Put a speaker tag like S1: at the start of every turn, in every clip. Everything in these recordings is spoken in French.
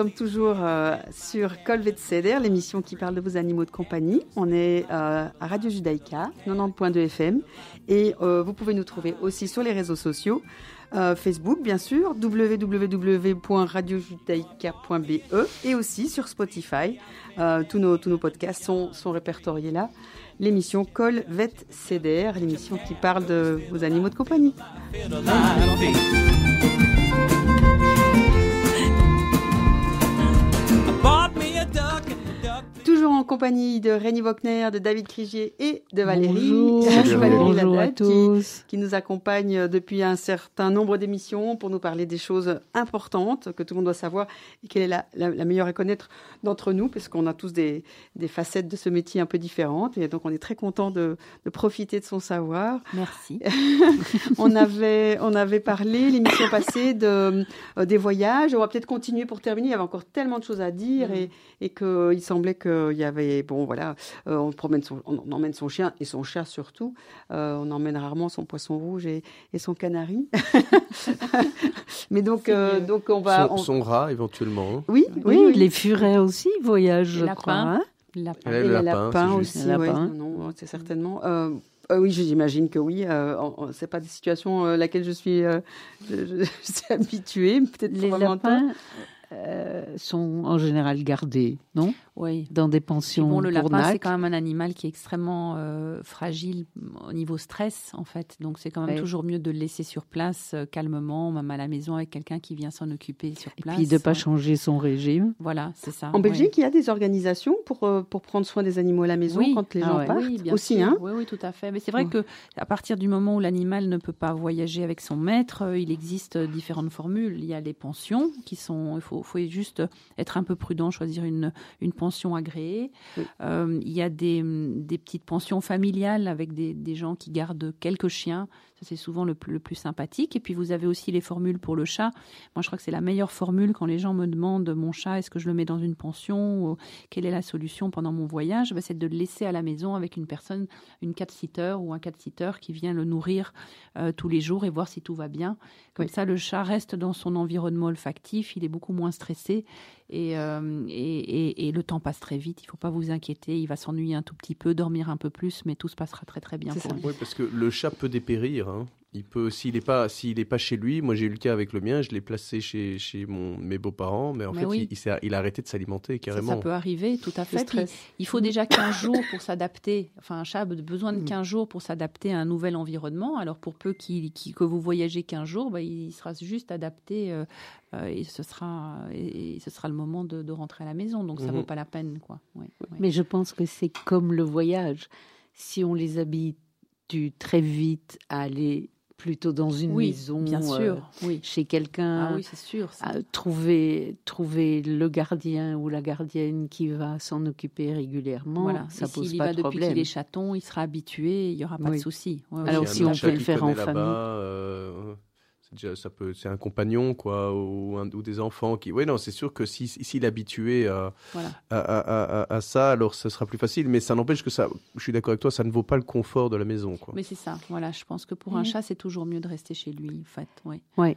S1: sommes toujours euh, sur Colvet Ceder, l'émission qui parle de vos animaux de compagnie. On est euh, à Radio Judaïka, 90.2 FM. Et euh, vous pouvez nous trouver aussi sur les réseaux sociaux. Facebook, bien sûr, www.radiojudaïka.be et aussi sur Spotify. tous, nos, podcasts sont, sont répertoriés là. L'émission Col Vet Ceder, l'émission qui parle de vos animaux de compagnie. Toujours en compagnie de Rémi Wagner, de David Crigier et de Valérie.
S2: Bonjour, à tous.
S1: Qui, nous accompagne depuis un certain nombre d'émissions pour nous parler des choses importantes que tout le monde doit savoir et quelle est la, la, meilleure à connaître d'entre nous, parce qu'on a tous des, des, facettes de ce métier un peu différentes. Et donc, on est très content de, de profiter de son savoir.
S2: Merci.
S1: on, avait, on avait parlé l'émission passée de, euh, des voyages. On va peut-être continuer pour terminer. Il y avait encore tellement de choses à dire mm. et, et qu'il semblait que il y avait, bon voilà, euh, on, promène son, on, emmène son chien et son chat surtout. Euh, on emmène rarement son poisson rouge et, et son canari. Mais donc, euh, donc on va.
S3: Son, son, rat éventuellement.
S1: Hein. Oui, oui,
S2: les furets aussi voyagent, je crois. Hein
S1: lapin. Et, les lapins aussi, lapin. non, c'est certainement. oui, j'imagine que oui. Euh, c'est pas des situations à laquelle je suis, je, suis habituée. Peut-être
S2: les lapins. Euh, sont en général gardés, non?
S4: Oui.
S2: Dans des pensions.
S4: Bon, le lapin, c'est quand même un animal qui est extrêmement euh, fragile au niveau stress, en fait. Donc, c'est quand même toujours mieux de le laisser sur place, euh, calmement, même à la maison, avec quelqu'un qui vient s'en occuper sur place.
S2: Et puis de ne pas changer son régime.
S4: Voilà, c'est ça.
S1: En Belgique, il y a des organisations pour, pour prendre soin des animaux à la maison quand les ah gens partent
S4: oui, bien
S1: aussi.
S4: Sûr.
S1: Hein
S4: oui, oui, tout à fait. Mais c'est vrai que à partir du moment où l'animal ne peut pas voyager avec son maître, il existe différentes formules. Il y a les pensions qui sont. Il faut il faut juste être un peu prudent, choisir une, une pension agréée. Euh, il y a des, des, petites pensions familiales avec des, des gens qui gardent quelques chiens c'est souvent le plus, le plus, sympathique. Et puis vous avez aussi les formules pour le chat. Moi, je crois que c'est la meilleure formule quand les gens me demandent mon chat, est-ce que je le mets dans une pension ou quelle est la solution pendant mon voyage? Ben, C'est de le laisser à la maison avec une personne, une cat-sitter ou un cat-sitter qui vient le nourrir euh, tous les jours et voir si tout va bien. Comme ça, le chat reste dans son environnement olfactif, il est beaucoup moins stressé euh, et, et, et, le temps passe très vite. Il ne faut pas vous inquiéter. Il va s'ennuyer un tout petit peu, dormir un peu plus, mais tout se passera très très bien pour lui.
S3: Oui, parce que le chat peut dépérir. Hein. Il peut, s'il n'est pas, s'il est pas chez lui, moi j'ai eu le cas avec le mien, je l'ai placé chez, chez mon, mes beaux-parents, mais en fait il, il, il, a arrêté de s'alimenter carrément.
S4: Ça, peut arriver, tout à fait. il faut déjà 15 jours pour s'adapter. Enfin, un chat a besoin de 15 mm. jours pour s'adapter à un nouvel environnement. Alors pour peu qu'il, que vous voyagez 15 jours, bah, il sera juste adapté euh, euh, et, ce sera, et, ce sera le moment de, de, rentrer à la maison. Donc ça ne mm-hmm. vaut pas la peine. Quoi.
S2: Mais je pense que c'est comme le voyage. Si on les habite très vite à aller plutôt dans une maison,
S4: bien
S2: euh,
S4: sûr,
S2: oui. chez quelqu'un.
S4: Ah oui, c'est sûr.
S2: trouver, trouver le gardien ou la gardienne qui va s'en occuper régulièrement, voilà. ça pose pas
S4: de problème.
S2: Depuis
S4: qu'il est chaton, il sera habitué, il y aura pas de souci.
S2: Alors si on peut le faire en famille.
S3: Euh, ça peut, c'est un compagnon quoi, ou, ou, des enfants qui. Oui, non, c'est sûr que s'il si, est habitué à, à, à, à, ça, alors ce sera plus facile. Mais ça n'empêche que ça, je suis d'accord avec toi, ça ne vaut pas le confort de la maison, quoi.
S4: Mais c'est ça. Voilà, je pense que pour un chat, c'est toujours mieux de rester chez lui, en fait. Oui.
S2: Ouais.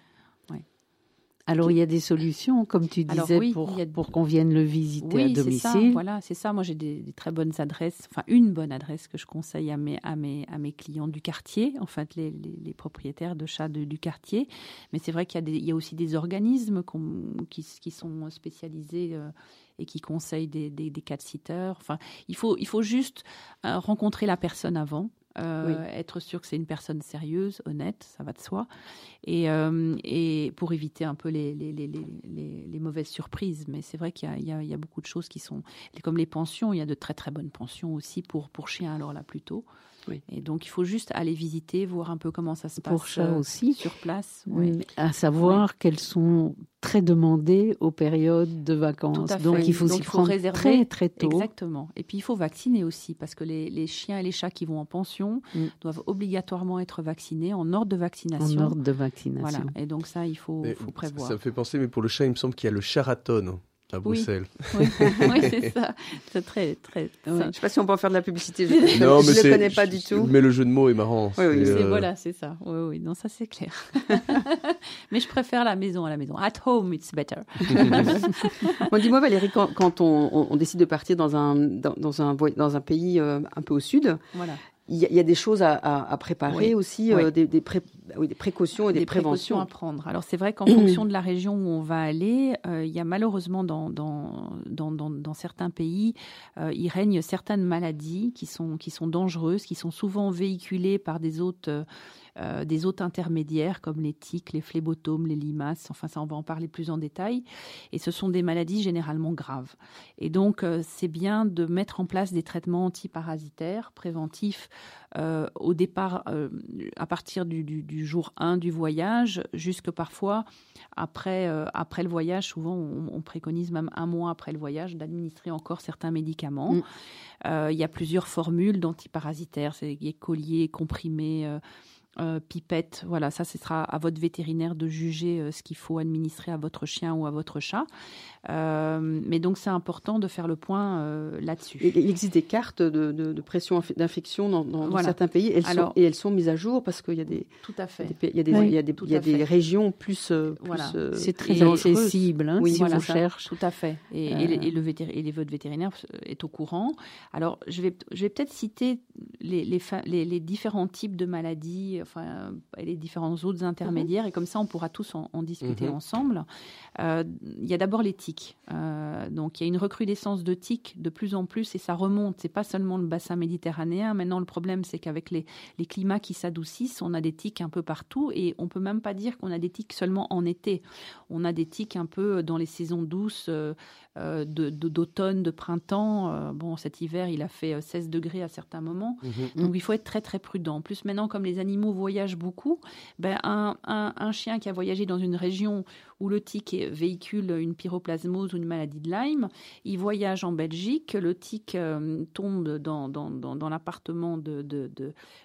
S2: Alors il y a des solutions, comme tu disais, pour, pour qu'on vienne le visiter à domicile.
S4: Ça, voilà, c'est ça. Moi j'ai des, très bonnes adresses, enfin une bonne adresse que je conseille à mes, à mes, à mes clients du quartier, en fait les, les, propriétaires de chats du quartier. Mais c'est vrai qu'il y, a il y a aussi des organismes qui, qui, sont spécialisés. Euh, et qui conseillent des, des, des cat-sitters. Enfin, il faut, il faut juste euh, rencontrer la personne avant. Euh, être sûr que c'est une personne sérieuse, honnête, ça va de soi, et, euh, et pour éviter un peu les, les, les, les mauvaises surprises. Mais c'est vrai qu'il y, y, y a, beaucoup de choses qui sont, comme les pensions, il y a de très très bonnes pensions aussi pour, pour chiens, alors là plutôt. Et donc, il faut juste aller visiter, voir un peu comment ça se passe
S2: Pour chat aussi.
S4: sur place.
S2: Oui. À savoir qu'elles sont très demandées aux périodes de vacances. Donc, il faut s'y prendre réserver. très, très tôt.
S4: Exactement. Et puis, il faut vacciner aussi, parce que les, les chiens et les chats qui vont en pension mm. doivent obligatoirement être vaccinés en ordre de vaccination.
S2: En ordre de vaccination.
S4: Voilà. Et donc, ça, il faut, faut prévoir.
S3: Ça me fait penser, mais pour le chat, il me semble qu'il y a le charaton à Bruxelles.
S4: Oui, c'est ça. C'est très, très.
S1: Je ne sais pas si on peut en faire de la publicité. Je ne le connais pas du tout.
S3: Mais le jeu de mots est marrant.
S4: Oui, oui. Euh, voilà, c'est ça. Oui, oui. Non, ça c'est clair. mais je préfère la maison à la maison. At home, it's better.
S1: bon, dis-moi Valérie, quand, on, décide de partir dans un, dans, un, dans un pays euh, un peu au sud, voilà il y, a des choses à, préparer aussi, euh, des, des, des, précautions et des, préventions.
S4: à prendre. Alors c'est vrai qu'en fonction de la région où on va aller, euh, il y a malheureusement dans, dans, dans, dans certains pays, euh, il règne certaines maladies qui sont, qui sont dangereuses, qui sont souvent véhiculées par des hôtes euh, des hôtes intermédiaires comme les tiques, les phlébotomes, les limaces, enfin ça on va en parler plus en détail. Et ce sont des maladies généralement graves. Et donc euh, c'est bien de mettre en place des traitements antiparasitaires préventifs euh, au départ, à partir du, jour 1 du voyage, jusque parfois après, après le voyage, souvent on, préconise même un mois après le voyage d'administrer encore certains médicaments. Mm. il y a plusieurs formules d'antiparasitaires, c'est colliers, comprimés. Euh, pipette. Voilà, ça, ce sera à votre vétérinaire de juger euh, ce qu'il faut administrer à votre chien ou à votre chat. Euh, mais donc, c'est important de faire le point là-dessus.
S1: Il existe des cartes de, pression d'infection dans, certains pays elles sont, et elles sont mises à jour parce qu'il y a des.
S4: Tout à fait.
S1: Il y a des, il y a des, il y a des régions plus. voilà.
S2: c'est très accessible hein, oui, si on cherche.
S4: Tout à fait. Et, et, le, et, votre vétérinaire est au courant. Alors, je vais, je vais peut-être citer les, les, les, les différents types de maladies enfin, et les différents autres intermédiaires, mhm. et comme ça, on pourra tous en, discuter mhm. ensemble. Euh, il y a d'abord les tiques. Euh, donc, il y a une recrudescence de tiques de plus en plus, et ça remonte. C'est pas seulement le bassin méditerranéen. Maintenant, le problème, c'est qu'avec les, les, climats qui s'adoucissent, on a des tiques un peu partout, et on peut même pas dire qu'on a des tiques seulement en été. On a des tiques un peu dans les saisons douces. Euh, euh, d'automne, de, printemps. Euh, bon, cet hiver, il a fait 16 euh, degrés à certains moments. Mhm. Donc, il faut être très, très prudent. En plus, maintenant, comme les animaux voyagent beaucoup, ben, un, un, chien qui a voyagé dans une région où le tic véhicule une pyroplasmose ou une maladie de Lyme, il voyage en Belgique, le tic tombe dans, dans, dans, l'appartement de, de,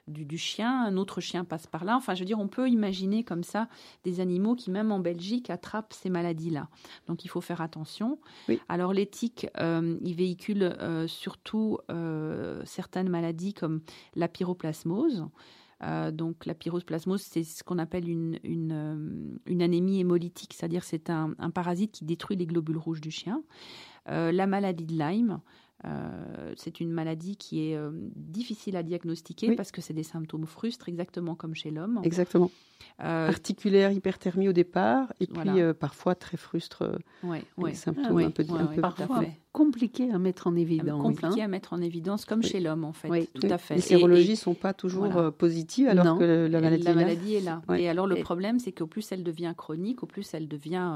S4: du, du, chien, un autre chien passe par là. Enfin, je veux dire, on peut imaginer comme ça des animaux qui, même en Belgique, attrapent ces maladies-là. Donc, il faut faire attention. Oui. Alors l'éthique, euh, il véhicule euh, surtout euh, certaines maladies comme la pyroplasmose. Donc la pyroplasmose, c'est ce qu'on appelle une, une, anémie hémolytique, c'est-à-dire c'est un, un, parasite qui détruit les globules rouges du chien. la maladie de Lyme, c'est une maladie qui est difficile à diagnostiquer parce que c'est des symptômes frustres, exactement comme chez l'homme.
S1: Exactement. Euh, Articulaire, hyperthermie au départ, et puis euh, parfois très frustre,
S4: ouais, ouais.
S1: symptômes un peu, un peu
S2: parfois compliqué à mettre en évidence.
S4: Compliqué hein. à mettre en évidence, comme chez l'homme en fait. Tout à fait.
S1: Les sérologies ne sont pas toujours euh, positives alors que la maladie,
S4: la maladie est là. Et alors le problème, c'est qu'au plus elle devient chronique, au plus elle devient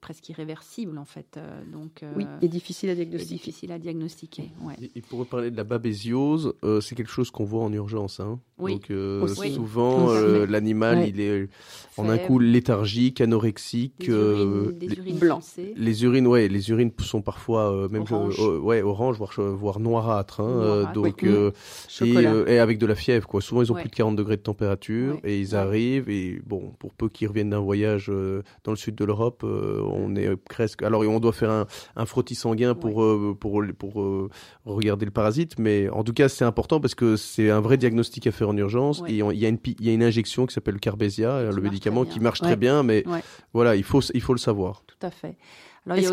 S4: presque irréversible en fait. donc
S1: oui, et difficile à diagnostiquer.
S4: difficile à diagnostiquer.
S3: Et, pour reparler de la babésiose, c'est quelque chose qu'on voit en urgence. Hein. Donc souvent l'animal il est en un coup léthargique, anorexique.
S4: Euh, des urines, blancs.
S3: Les urines, ouais, les urines sont parfois euh, même orange. Euh, ouais, orange, voire, voire noirâtre. Hein, donc et, avec de la fièvre, quoi. Souvent ils ont plus de 40 degrés de température et ils arrivent et bon, pour peu qu'ils reviennent d'un voyage dans le sud de l'Europe, on est presque. Alors on doit faire un, un frottis sanguin pour pour pour, regarder le parasite, mais en tout cas c'est important parce que c'est un vrai diagnostic à faire en urgence et il y a une il y a une injection qui s'appelle le Carbesia le médicament qui marche très bien, mais voilà, il faut, il faut le savoir.
S4: Tout à fait.
S1: Est-ce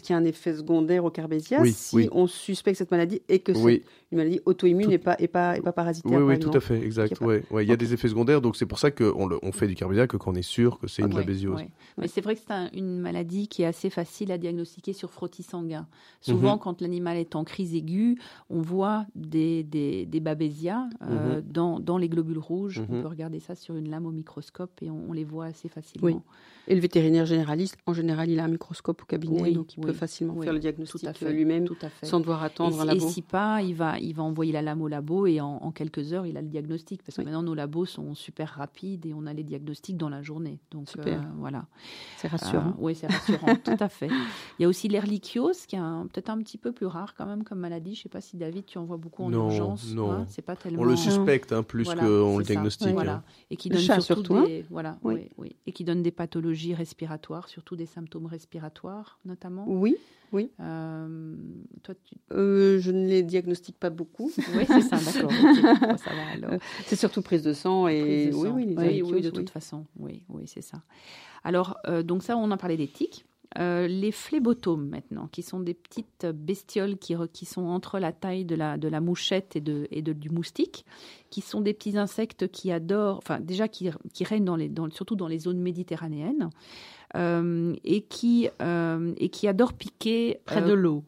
S1: qu'il y, a un effet secondaire au Carbésia si on suspecte cette maladie et que c'est une maladie auto-immune et, pas, et, pas, et pas parasitaire
S3: Oui, oui tout à fait, exact. Il y a, il y a des effets secondaires, donc c'est pour ça qu'on on fait du Carbésia que quand on est sûr que c'est une babésiose.
S4: Mais c'est vrai que c'est une maladie qui est assez facile à diagnostiquer sur frottis sanguin. Souvent, mhm. quand l'animal est en crise aiguë, on voit des, des, des babésias euh, mhm. dans, dans, les globules rouges. On mhm. peut regarder ça sur une lame au microscope et on, les voit assez facilement.
S1: Et le vétérinaire généraliste, en général, il a un microscope au cabinet, donc il peut facilement faire le diagnostic lui-même sans devoir attendre
S4: et,
S1: un labo.
S4: Et si pas, il va, il va envoyer la lame au labo et en, quelques heures, il a le diagnostic. Parce que maintenant, nos labos sont super rapides et on a les diagnostics dans la journée. Donc euh, voilà.
S1: C'est rassurant.
S4: Euh, oui, c'est rassurant, tout à fait. Il y a aussi l'erlichiose, qui est peut-être un petit peu plus rare quand même comme maladie. Je ne sais pas si David, tu en vois beaucoup en urgence.
S3: Non,
S4: hein, c'est pas tellement.
S3: On le suspecte hein, plus qu'on le diagnostique.
S4: Voilà. Et qui donne surtout, des, voilà, oui. et qui donne des pathologies respiratoires, surtout des symptômes respiratoires notamment.
S1: Oui, oui. toi, je ne les diagnostique pas beaucoup.
S4: Oui, c'est ça, d'accord.
S1: c'est surtout prise de sang et
S4: oui, oui, oui, de toute façon, oui, oui, c'est ça. Alors, donc ça, on a parlé des tiques. Euh, les phlébotomes maintenant, qui sont des petites bestioles qui, qui sont entre la taille de la, de la mouchette et, de, et de, du moustique, qui sont des petits insectes qui adorent, enfin déjà qui, qui règnent dans les, dans, surtout dans les zones méditerranéennes, euh, et, qui, euh, et qui adorent piquer
S2: près de l'eau.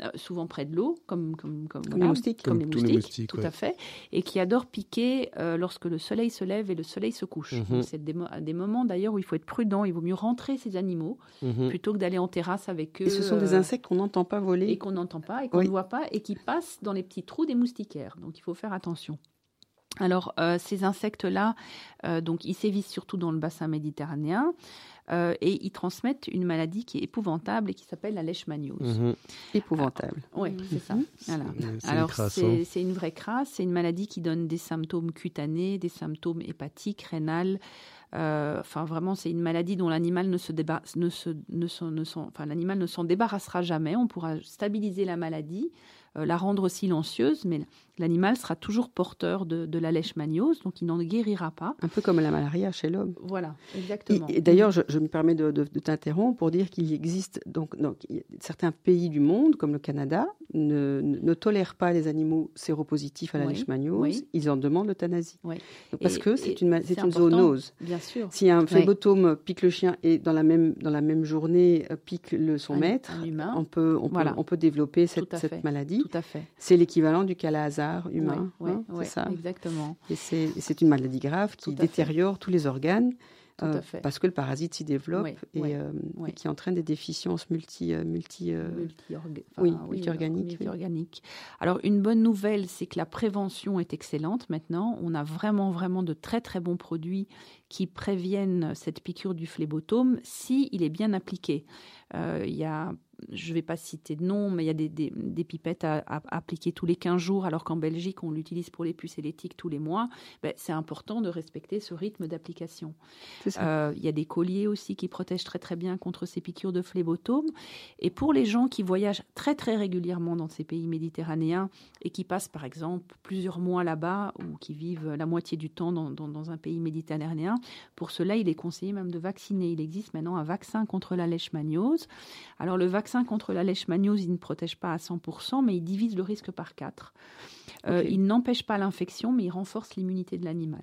S4: Euh, souvent près de l'eau, comme, comme,
S1: comme, les moustiques,
S4: comme, les moustiques, tout à fait, et qui adorent piquer euh, lorsque le soleil se lève et le soleil se couche. Mhm. C'est des, des, moments d'ailleurs où il faut être prudent, il vaut mieux rentrer ces animaux mhm. plutôt que d'aller en terrasse avec eux.
S1: Et ce sont des euh, insectes qu'on n'entend pas voler.
S4: Et qu'on n'entend pas et qu'on ne voit pas et qui passent dans les petits trous des moustiquaires. Donc il faut faire attention. Alors, ces insectes-là, donc, ils sévissent surtout dans le bassin méditerranéen. Euh, et ils transmettent une maladie qui est épouvantable et qui s'appelle la leishmaniose.
S1: Mhm. Épouvantable.
S4: oui, c'est ça. Alors, c'est une vraie crasse. C'est une maladie qui donne des symptômes cutanés, des symptômes hépatiques, rénales. Euh, enfin, vraiment, c'est une maladie dont l'animal ne se, ne se, ne ne enfin, l'animal ne s'en débarrassera jamais. On pourra stabiliser la maladie, la rendre silencieuse, mais l'animal sera toujours porteur de, la leishmaniose, donc il n'en guérira pas.
S1: Un peu comme la malaria chez l'homme.
S4: Voilà, exactement.
S1: Et, d'ailleurs, je, me permets de, t'interrompre pour dire qu'il existe donc, donc certains pays du monde, comme le Canada, ne, ne, tolèrent pas les animaux séropositifs à la leishmaniose. Ils en demandent l'euthanasie. Parce que c'est une, c'est une zoonose.
S4: Bien sûr.
S1: Si un phlébotome pique le chien et dans la même, dans la même journée euh, pique le, son maître, on, peut, on, peut, on peut développer cette, cette maladie.
S4: Tout à fait.
S1: C'est l'équivalent du calazar humain.
S4: Hein, c'est ça. Exactement.
S1: Et c'est une maladie grave qui détériore tous les organes. Euh, parce que le parasite s'y développe euh, et, qui entraîne des déficiences multi, euh, multi, multi,
S4: organiques. Alors une bonne nouvelle, c'est que la prévention est excellente maintenant. On a vraiment vraiment de très très bons produits qui préviennent cette piqûre du phlébotome si il est bien appliqué. Il y a je ne vais pas citer de nom, mais il y a des, pipettes à, appliquer tous les 15 jours, alors qu'en Belgique, on l'utilise pour les puces et les tiques tous les mois. Ben, c'est important de respecter ce rythme d'application. Euh, il y a des colliers aussi qui protègent très très bien contre ces piqûres de phlébotome. Et pour les gens qui voyagent très très régulièrement dans ces pays méditerranéens et qui passent par exemple plusieurs mois là-bas ou qui vivent la moitié du temps dans, dans un pays méditerranéen, pour cela, il est conseillé même de vacciner. Il existe maintenant un vaccin contre la leishmaniose. Alors le vaccin contre la leishmaniose, il ne protège pas à 100%, mais il divise le risque par 4. Euh, il n'empêche pas l'infection, mais il renforce l'immunité de l'animal.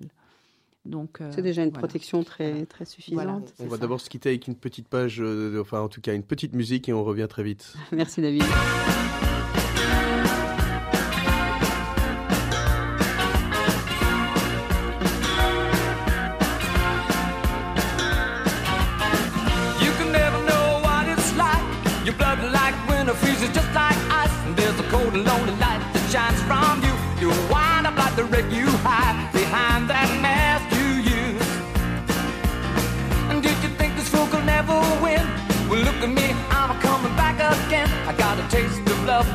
S1: Donc, euh, c'est déjà une protection très, très suffisante.
S3: On va d'abord se quitter avec une petite page, euh, enfin en tout cas une petite musique et on revient très vite.
S1: Merci David.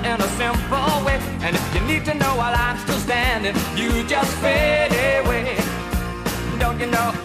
S5: in a simple way. And if you need to know while I'm still standing, you just fade away. Don't you know?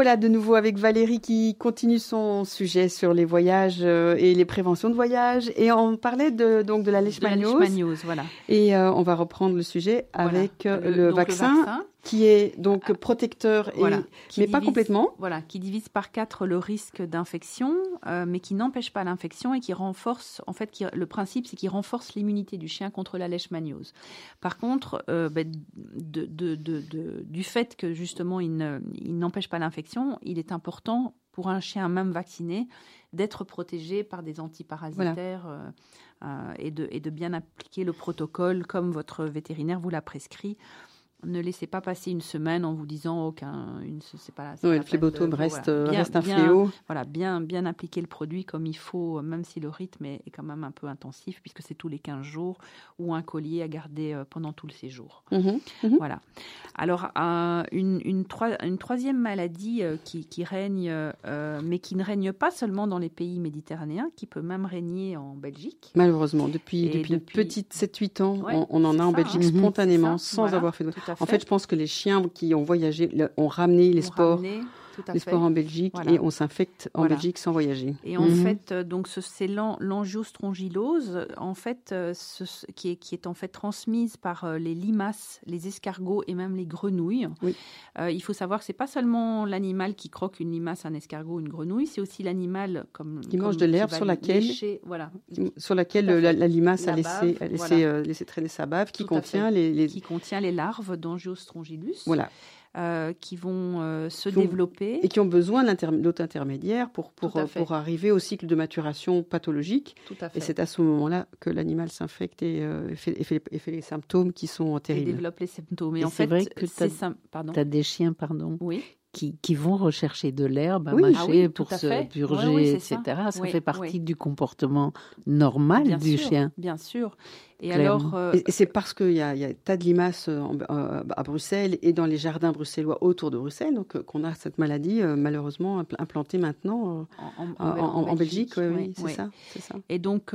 S1: voilà de nouveau avec Valérie qui continue son sujet sur les voyages euh, et les préventions de voyage. Et on parlait de, donc de la leishmaniose.
S4: voilà.
S1: Et euh, on va reprendre le sujet avec euh, le, vaccin, qui est donc ah. protecteur, et, mais pas complètement.
S4: Voilà, qui divise par quatre le risque d'infection, mais qui n'empêche pas l'infection et qui renforce, en fait, qui, le principe, c'est qu'il renforce l'immunité du chien contre la leishmaniose. Par contre, ben, de, de, de, du fait que justement il n'empêche pas l'infection, il est important pour un chien même vacciné d'être protégé par des antiparasitaires euh, euh, et, de, et de bien appliquer le protocole comme votre vétérinaire vous l'a prescrit ne laissez pas passer une semaine en vous disant aucun, une, c'est pas.
S1: Oui, le phlébotome reste, euh, reste un fléau.
S4: Voilà, bien, bien appliquer le produit comme il faut, même si le rythme est, quand même un peu intensif, puisque c'est tous les 15 jours ou un collier à garder euh, pendant tout le séjour. Mhm, mhm. Voilà. Alors, euh, une, une, une, troisième maladie qui, qui, règne, mais qui ne règne pas seulement dans les pays méditerranéens, qui peut même régner en Belgique.
S1: Malheureusement, depuis, depuis, une petite 7-8 ans, on, en a en Belgique hein. spontanément, sans avoir fait de en fait, je pense que les chiens qui ont voyagé ont ramené les sports les sports en Belgique et on s'infecte en Belgique sans voyager.
S4: Et en mhm. fait, euh, donc c'est l'angiostrongylose, en fait, euh, qui, est, qui est en fait transmise par euh, les limaces, les escargots et même les grenouilles. il faut savoir que c'est pas seulement l'animal qui croque une limace, un escargot, une grenouille, c'est aussi l'animal comme
S1: qui mange de l'herbe sur laquelle,
S4: voilà,
S1: sur laquelle la, limace a, laissé, laissé, traîner sa bave, qui contient les,
S4: qui contient les larves d'angiostrongylus.
S1: Voilà.
S4: Euh, qui vont euh, se développer.
S1: Et qui ont besoin d'autres intermédiaires pour, pour, pour, arriver au cycle de maturation pathologique.
S4: Tout à fait.
S1: Et c'est à ce moment-là que l'animal s'infecte et, euh, fait, et, fait, les symptômes qui sont terribles.
S4: Et développe les symptômes.
S2: Et,
S4: en
S2: fait, vrai que tu as, des chiens, pardon, oui qui, qui, vont rechercher de l'herbe à mâcher ah pour se purger, etc. Ça, fait partie du comportement normal du chien.
S4: Bien sûr. Et alors,
S1: euh, et, c'est parce qu'il y, a, y a tas de limaces euh, euh, à Bruxelles et dans les jardins bruxellois autour de Bruxelles, donc qu'on a cette maladie malheureusement implantée maintenant en, Belgique. oui, c'est ça, ça,
S4: Et donc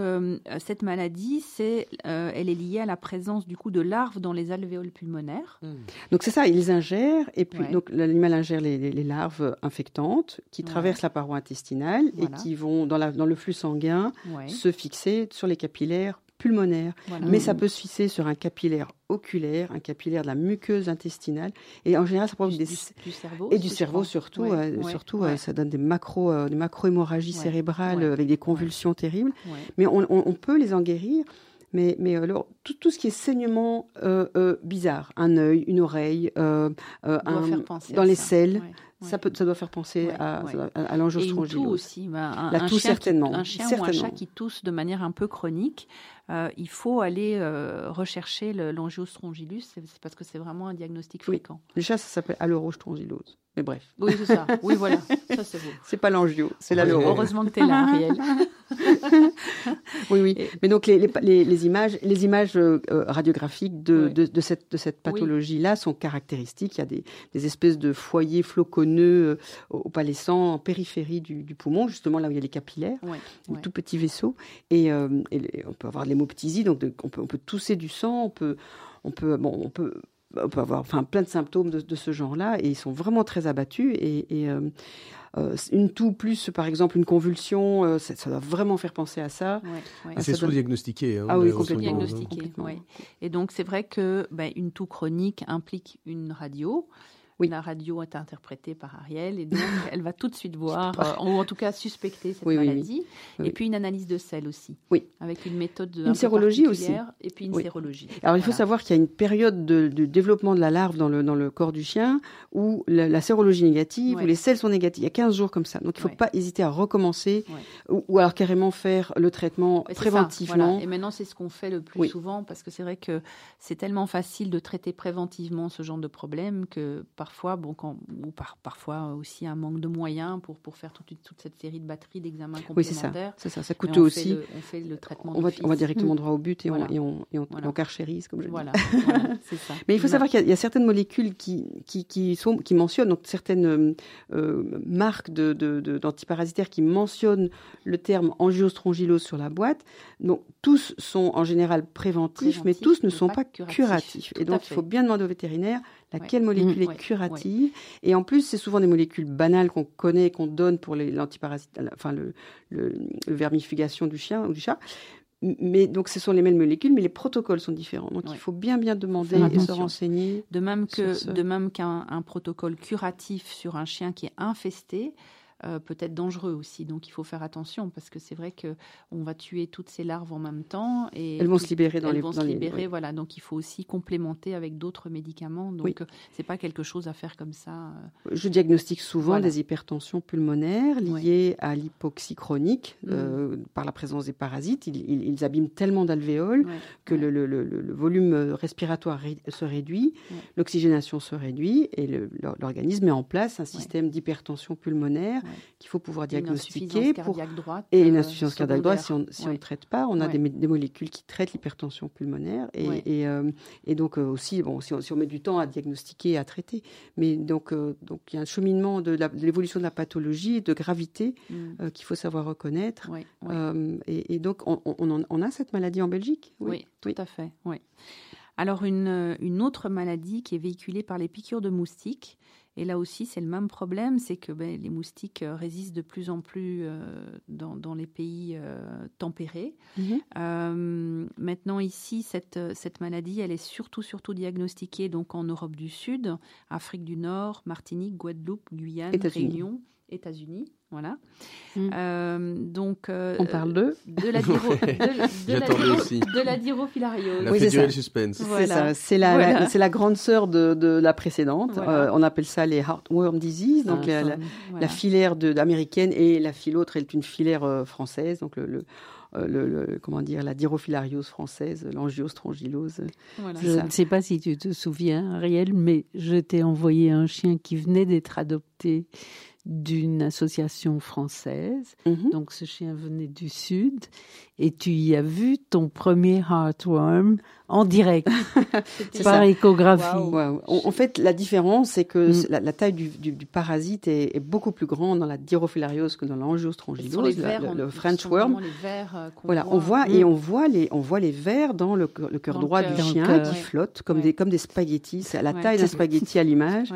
S4: cette maladie, c'est, elle est liée à la présence du coup de larves dans les alvéoles pulmonaires.
S1: Hmm. Donc c'est ça, ils ingèrent et puis donc l'animal ingère les, les, larves infectantes qui traversent la paroi intestinale et qui vont dans, la, dans le flux sanguin se fixer sur les capillaires pulmonaire, mais ça peut se fixer sur un capillaire oculaire, un capillaire de la muqueuse intestinale, et en général ça provoque des
S4: du cerveau
S1: et du cerveau surtout, euh, surtout euh, ça donne des macro euh, des macro hémorragies cérébrales avec des convulsions terribles, mais on, on, peut les en guérir. Mais, mais alors, tout, tout, ce qui est saignement bizarre, un œil, une oreille, un, dans les selles, ça, peut, ça doit faire penser à, à, l'angiostrongyose.
S4: aussi. Bah,
S1: la toux, certainement.
S4: Un chien ou un chat qui tousse de manière un peu chronique, euh, il faut aller euh, rechercher l'angiostrongylus, c'est parce que c'est vraiment un diagnostic fréquent.
S1: Déjà, ça s'appelle aleurostrongylose. Mais bref.
S4: Oui, c'est ça. Oui, voilà. Ça, c'est
S1: C'est pas l'angio, c'est l'alleuro.
S4: Heureusement que tu es là, Ariel.
S1: oui, oui. Mais donc, les, les, les images, les images euh, radiographiques de, de, de, cette, de cette pathologie-là sont caractéristiques. Il y a des, des espèces de foyers floconneux au opalescents en périphérie du, du, poumon, justement là où il y a les capillaires, des tout petits vaisseaux. Et, et on peut avoir des l'hémoptysie, donc on, peut, on peut tousser du sang, on peut, on peut, bon, on peut, on peut avoir enfin, plein de symptômes de, ce genre-là, et ils sont vraiment très abattus. Et, euh, euh, une toux plus, par exemple, une convulsion, euh, ça, doit vraiment faire penser à ça.
S3: c'est sous-diagnostiqué.
S1: Hein, ah oui, complètement.
S4: diagnostiqué. Et donc, c'est vrai que une toux chronique implique une radio. Oui. La radio est interprétée par Ariel et donc elle va tout de suite voir, euh, ou en tout cas suspecter cette maladie. et puis une analyse de sel aussi.
S1: Oui.
S4: Avec une méthode de
S1: une sérologie aussi.
S4: Et puis une sérologie.
S1: Alors il faut savoir qu'il y a une période de, développement de la larve dans le, dans le corps du chien où la, sérologie négative, où les sels sont négatifs. Il y a 15 jours comme ça. Donc il ne faut pas hésiter à recommencer ou, alors carrément faire le traitement préventivement.
S4: Et maintenant c'est ce qu'on fait le plus souvent parce que c'est vrai que c'est tellement facile de traiter préventivement ce genre de problème que parfois, bon, quand, ou par, parfois aussi un manque de moyens pour, pour faire toute, toute cette série de batteries d'examens complémentaires.
S1: Oui, c'est ça. Ça, coûte aussi.
S4: on fait le traitement.
S1: On, va, on va, directement droit au but et on, et on, et on, carchérise, comme je
S4: voilà.
S1: dis.
S4: Voilà, c'est ça.
S1: Mais il faut savoir qu'il y, a certaines molécules qui, qui, qui, sont, qui mentionnent, donc certaines euh, marques d'antiparasitaires de, de, qui mentionnent le terme angiostrongylose sur la boîte. Donc, tous sont en général préventifs, mais tous ne sont pas, curatifs. Et donc, il faut bien demander au vétérinaire laquelle molécule est curative. Et en plus, c'est souvent des molécules banales qu'on connaît, qu'on donne pour l'antiparasite, enfin le, le, vermifugation du chien ou du chat. Mais donc, ce sont les mêmes molécules, mais les protocoles sont différents. Donc, il faut bien, bien demander et se renseigner.
S4: De même que, de même qu'un protocole curatif sur un chien qui est infesté, euh, peut être dangereux aussi. Donc il faut faire attention parce que c'est vrai que on va tuer toutes ces larves en même temps et
S1: elles vont se libérer dans
S4: elles
S1: les
S4: vont se libérer. Voilà, donc il faut aussi complémenter avec d'autres médicaments. Donc euh, c'est pas quelque chose à faire comme ça. Euh.
S1: Je diagnostique souvent des hypertensions pulmonaires liées à l'hypoxie chronique mm. par la présence des parasites. Ils, abîment tellement d'alvéoles que le, le, le, volume respiratoire se réduit, l'oxygénation se réduit et l'organisme met en place un système d'hypertension pulmonaire qu'il faut pouvoir diagnostiquer.
S4: pour... droite,
S1: et une euh, insuffisance cardiaque droite, si on si ne traite pas, on a des, des, molécules qui traitent l'hypertension pulmonaire. Et, et, euh, et donc euh, aussi, bon, si on, si on, met du temps à diagnostiquer et à traiter. Mais donc, donc il y a un cheminement de l'évolution de, la pathologie, de gravité mm. qu'il faut savoir reconnaître. Et, et, donc, on, on, on, a cette maladie en Belgique?
S4: Oui, tout à fait. Oui. Alors, une, une autre maladie qui est véhiculée par les piqûres de moustiques, et là aussi, c'est le même problème, c'est que ben, les moustiques euh, résistent de plus en plus euh, dans, les pays euh, tempérés. Mhm. maintenant, ici, cette, cette maladie, elle est surtout, surtout diagnostiquée donc en Europe du Sud, Afrique du Nord, Martinique, Guadeloupe, Guyane, Réunion, États-Unis. Voilà.
S1: Mm. Euh, donc, euh, on parle de
S4: de la diro, de, de, la, diro, de la dirophilariose.
S3: La oui, le suspense.
S1: C'est la, c'est la grande sœur de, de la précédente. Euh, on appelle ça les heartworm disease, donc la, la, filaire de, américaine et la file autre est une filaire française, donc le, le comment dire, la dirophilariose française, l'angiostrongylose.
S2: Voilà. Je ne sais pas si tu te souviens, Ariel, mais je t'ai envoyé un chien qui venait d'être adopté d'une association française. Mhm. Donc ce chien venait du sud. Et tu y as vu ton premier heartworm en direct. Par échographie.
S1: En, fait, la différence, c'est que mm. la, taille du, parasite est, beaucoup plus grande dans la dirophilariose que dans l'angiostrongylose, le, French worm.
S4: Euh,
S1: voilà, on voit. et on voit les on voit les vers dans le, cœur droit du chien qui flotte comme des comme des spaghettis, c'est à la taille d'un spaghetti à l'image.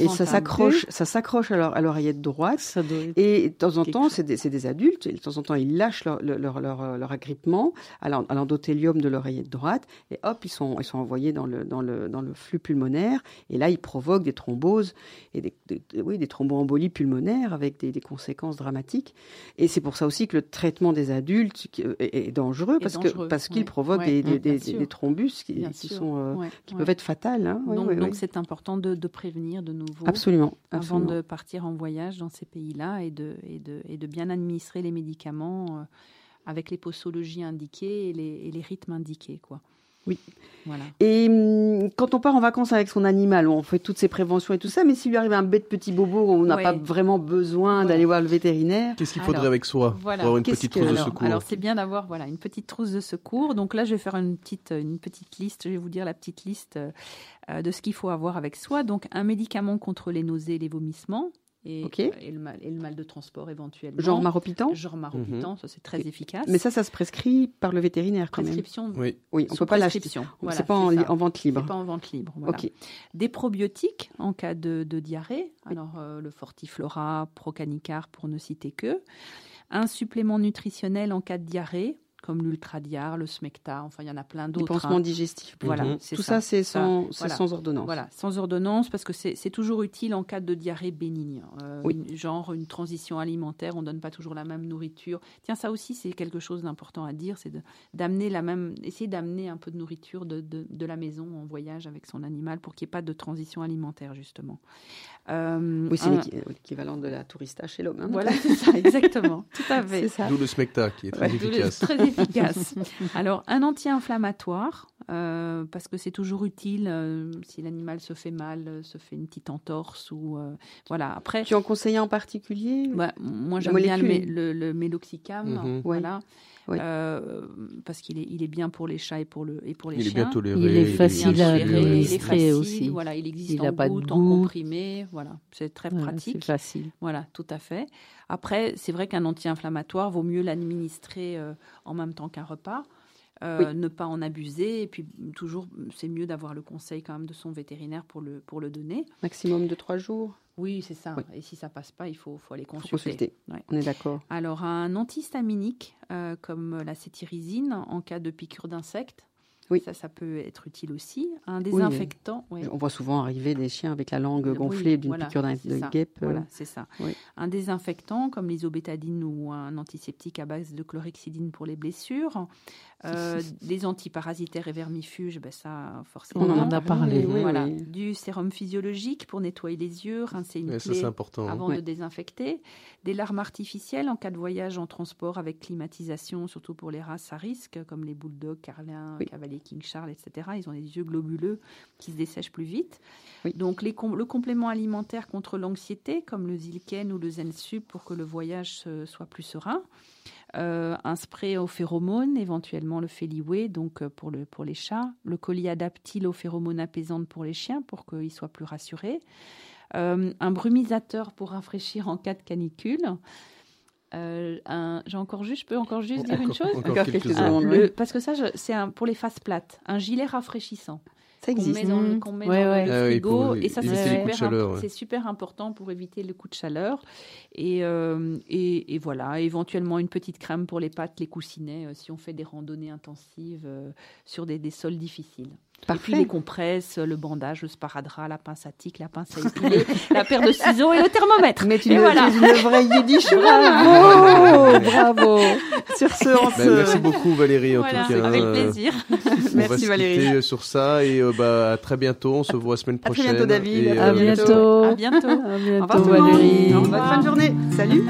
S1: Et ça s'accroche ça s'accroche à l'oreillette droite et de temps en temps c'est des, des adultes et de temps en temps ils lâchent leur leur, leur, leur agrippement à l'endothélium de l'oreillette droite et hop, ils sont, ils sont envoyés dans le, dans, le, dans le flux pulmonaire, et là, ils provoquent des thromboses, et des, oui, des thromboembolies pulmonaires avec des, conséquences dramatiques. Et c'est pour ça aussi que le traitement des adultes est, dangereux, parce qu'ils parce qu'il provoque des, des, thrombus qui, sont, euh, qui peuvent être fatales. Hein.
S4: donc, c'est important de, prévenir de nouveau.
S1: Absolument,
S4: Avant de partir en voyage dans ces pays-là et de, et, de, de bien administrer les médicaments. Euh, avec les posologies indiquées et les, et les rythmes indiqués. Quoi.
S1: Oui. Voilà. Et hum, quand on part en vacances avec son animal, on fait toutes ces préventions et tout ça, mais s'il lui arrive un bête petit bobo, on n'a pas vraiment besoin d'aller voir le vétérinaire.
S3: Qu'est-ce qu'il faudrait avec soi pour avoir une petite trousse de secours
S4: Alors c'est bien d'avoir voilà une petite trousse de secours. Donc là, je vais faire une petite une petite liste. Je vais vous dire la petite liste euh, de ce qu'il faut avoir avec soi. Donc un médicament contre les nausées et les vomissements et, et, le mal, et, le mal, de transport éventuellement.
S1: Genre maropitant
S4: Genre maropitant, mhm. ça c'est très efficace.
S1: Mais ça, ça se prescrit par le vétérinaire quand
S4: prescription,
S1: même. Oui, oui on ne peut pas l'acheter. Voilà, c'est pas en, en, vente libre.
S4: C'est pas en vente libre. Voilà. Des probiotiques en cas de, de diarrhée. Alors euh, le Fortiflora, Procanicar pour ne citer que. Un supplément nutritionnel en cas de diarrhée comme l'ultradiar, le smecta, enfin il y en a plein d'autres.
S1: Les pansements hein. digestifs. Voilà. Tout ça, c'est sans, sans, ordonnance.
S4: Voilà, sans ordonnance parce que c'est toujours utile en cas de diarrhée bénigne. Euh, genre une transition alimentaire, on donne pas toujours la même nourriture. Tiens, ça aussi c'est quelque chose d'important à dire, c'est d'amener la même, essayer d'amener un peu de nourriture de, de, de, la maison en voyage avec son animal pour qu'il n'y ait pas de transition alimentaire justement.
S1: Euh, oui, c'est l'équivalent de la tourista chez l'homme. Hein.
S4: voilà, c'est ça, exactement, tout à fait.
S3: D'où le smecta qui est très efficace.
S4: très efficace. Alors, un anti-inflammatoire, euh, parce que c'est toujours utile euh, si l'animal se fait mal, se fait une petite entorse ou voilà. Après,
S1: tu en conseilles en particulier?
S4: Bah, Moi, j'aime bien le, le, méloxicam, mhm. voilà. Euh, parce qu'il est, il est bien pour les chats et pour, le, et pour les
S3: il
S4: chiens.
S3: Est bien toléré,
S2: il est facile à administrer aussi.
S4: Voilà, il existe il en pas goutte, en comprimé. Voilà, c'est très pratique.
S2: C'est facile.
S4: Voilà, tout à fait. Après, c'est vrai qu'un anti-inflammatoire vaut mieux l'administrer euh, en même temps qu'un repas. ne pas en abuser. Et puis toujours, c'est mieux d'avoir le conseil quand même de son vétérinaire pour le, pour le donner.
S1: Maximum de trois jours.
S4: Oui, c'est ça. Et si ça passe pas, il faut, faut aller consulter.
S1: On est d'accord.
S4: Alors, un antihistaminique comme la cétirizine en cas de piqûre d'insectes, oui. Ça, ça peut être utile aussi. Un désinfectant.
S1: On voit souvent arriver des chiens avec la langue gonflée d'une piqûre de guêpe.
S4: Voilà, euh. c'est ça. Un désinfectant comme l'isobétadine ou un antiseptique à base de chlorhexidine pour les blessures. Euh, des antiparasitaires et vermifuges, ben ça, forcément.
S2: On en a parlé.
S4: voilà. Du sérum physiologique pour nettoyer les yeux, rincer une plaie
S3: important,
S4: avant de désinfecter. Des larmes artificielles en cas de voyage en transport avec climatisation, surtout pour les races à risque, comme les bulldogs, carlins, cavaliers King Charles, etc. Ils ont des yeux globuleux qui se dessèchent plus vite. Donc les le complément alimentaire contre l'anxiété, comme le Zilken ou le Zensup, pour que le voyage soit plus serein. Euh, un spray aux phéromones, éventuellement le Feliway, donc euh, pour, le, pour les chats, le colis adaptile aux phéromones apaisantes pour les chiens, pour qu'ils soient plus rassurés, euh, un brumisateur pour rafraîchir en cas de canicule. J'ai encore juste, je peux encore juste dire une chose Parce que ça, c'est pour les faces plates, un gilet rafraîchissant.
S1: Ça existe.
S4: Qu'on met dans, le, qu'on met dans le ah frigo. et ça, c'est super, important pour éviter le coup de chaleur. Et, euh, et, et, voilà, éventuellement une petite crème pour les pattes, les coussinets, euh, si on fait des randonnées intensives euh, sur des, des sols difficiles. Et puis les compresses, le bandage, le sparadrap, la pince à tic, la pince à épiler, la paire de ciseaux et le thermomètre.
S1: Mais tu
S4: et
S1: voilà. es une vraie yiddish. Bravo, bravo. Sur ce, on
S3: ben, Merci beaucoup Valérie en
S4: voilà,
S3: tout cas.
S4: Avec plaisir.
S3: on merci va Valérie. sur ça et euh, bah, à très bientôt. On se voit la semaine prochaine.
S1: À très bientôt David.
S2: Et, à, bientôt.
S4: à bientôt.
S2: À bientôt. Au revoir,
S1: Valérie. Bonne fin de journée. Salut.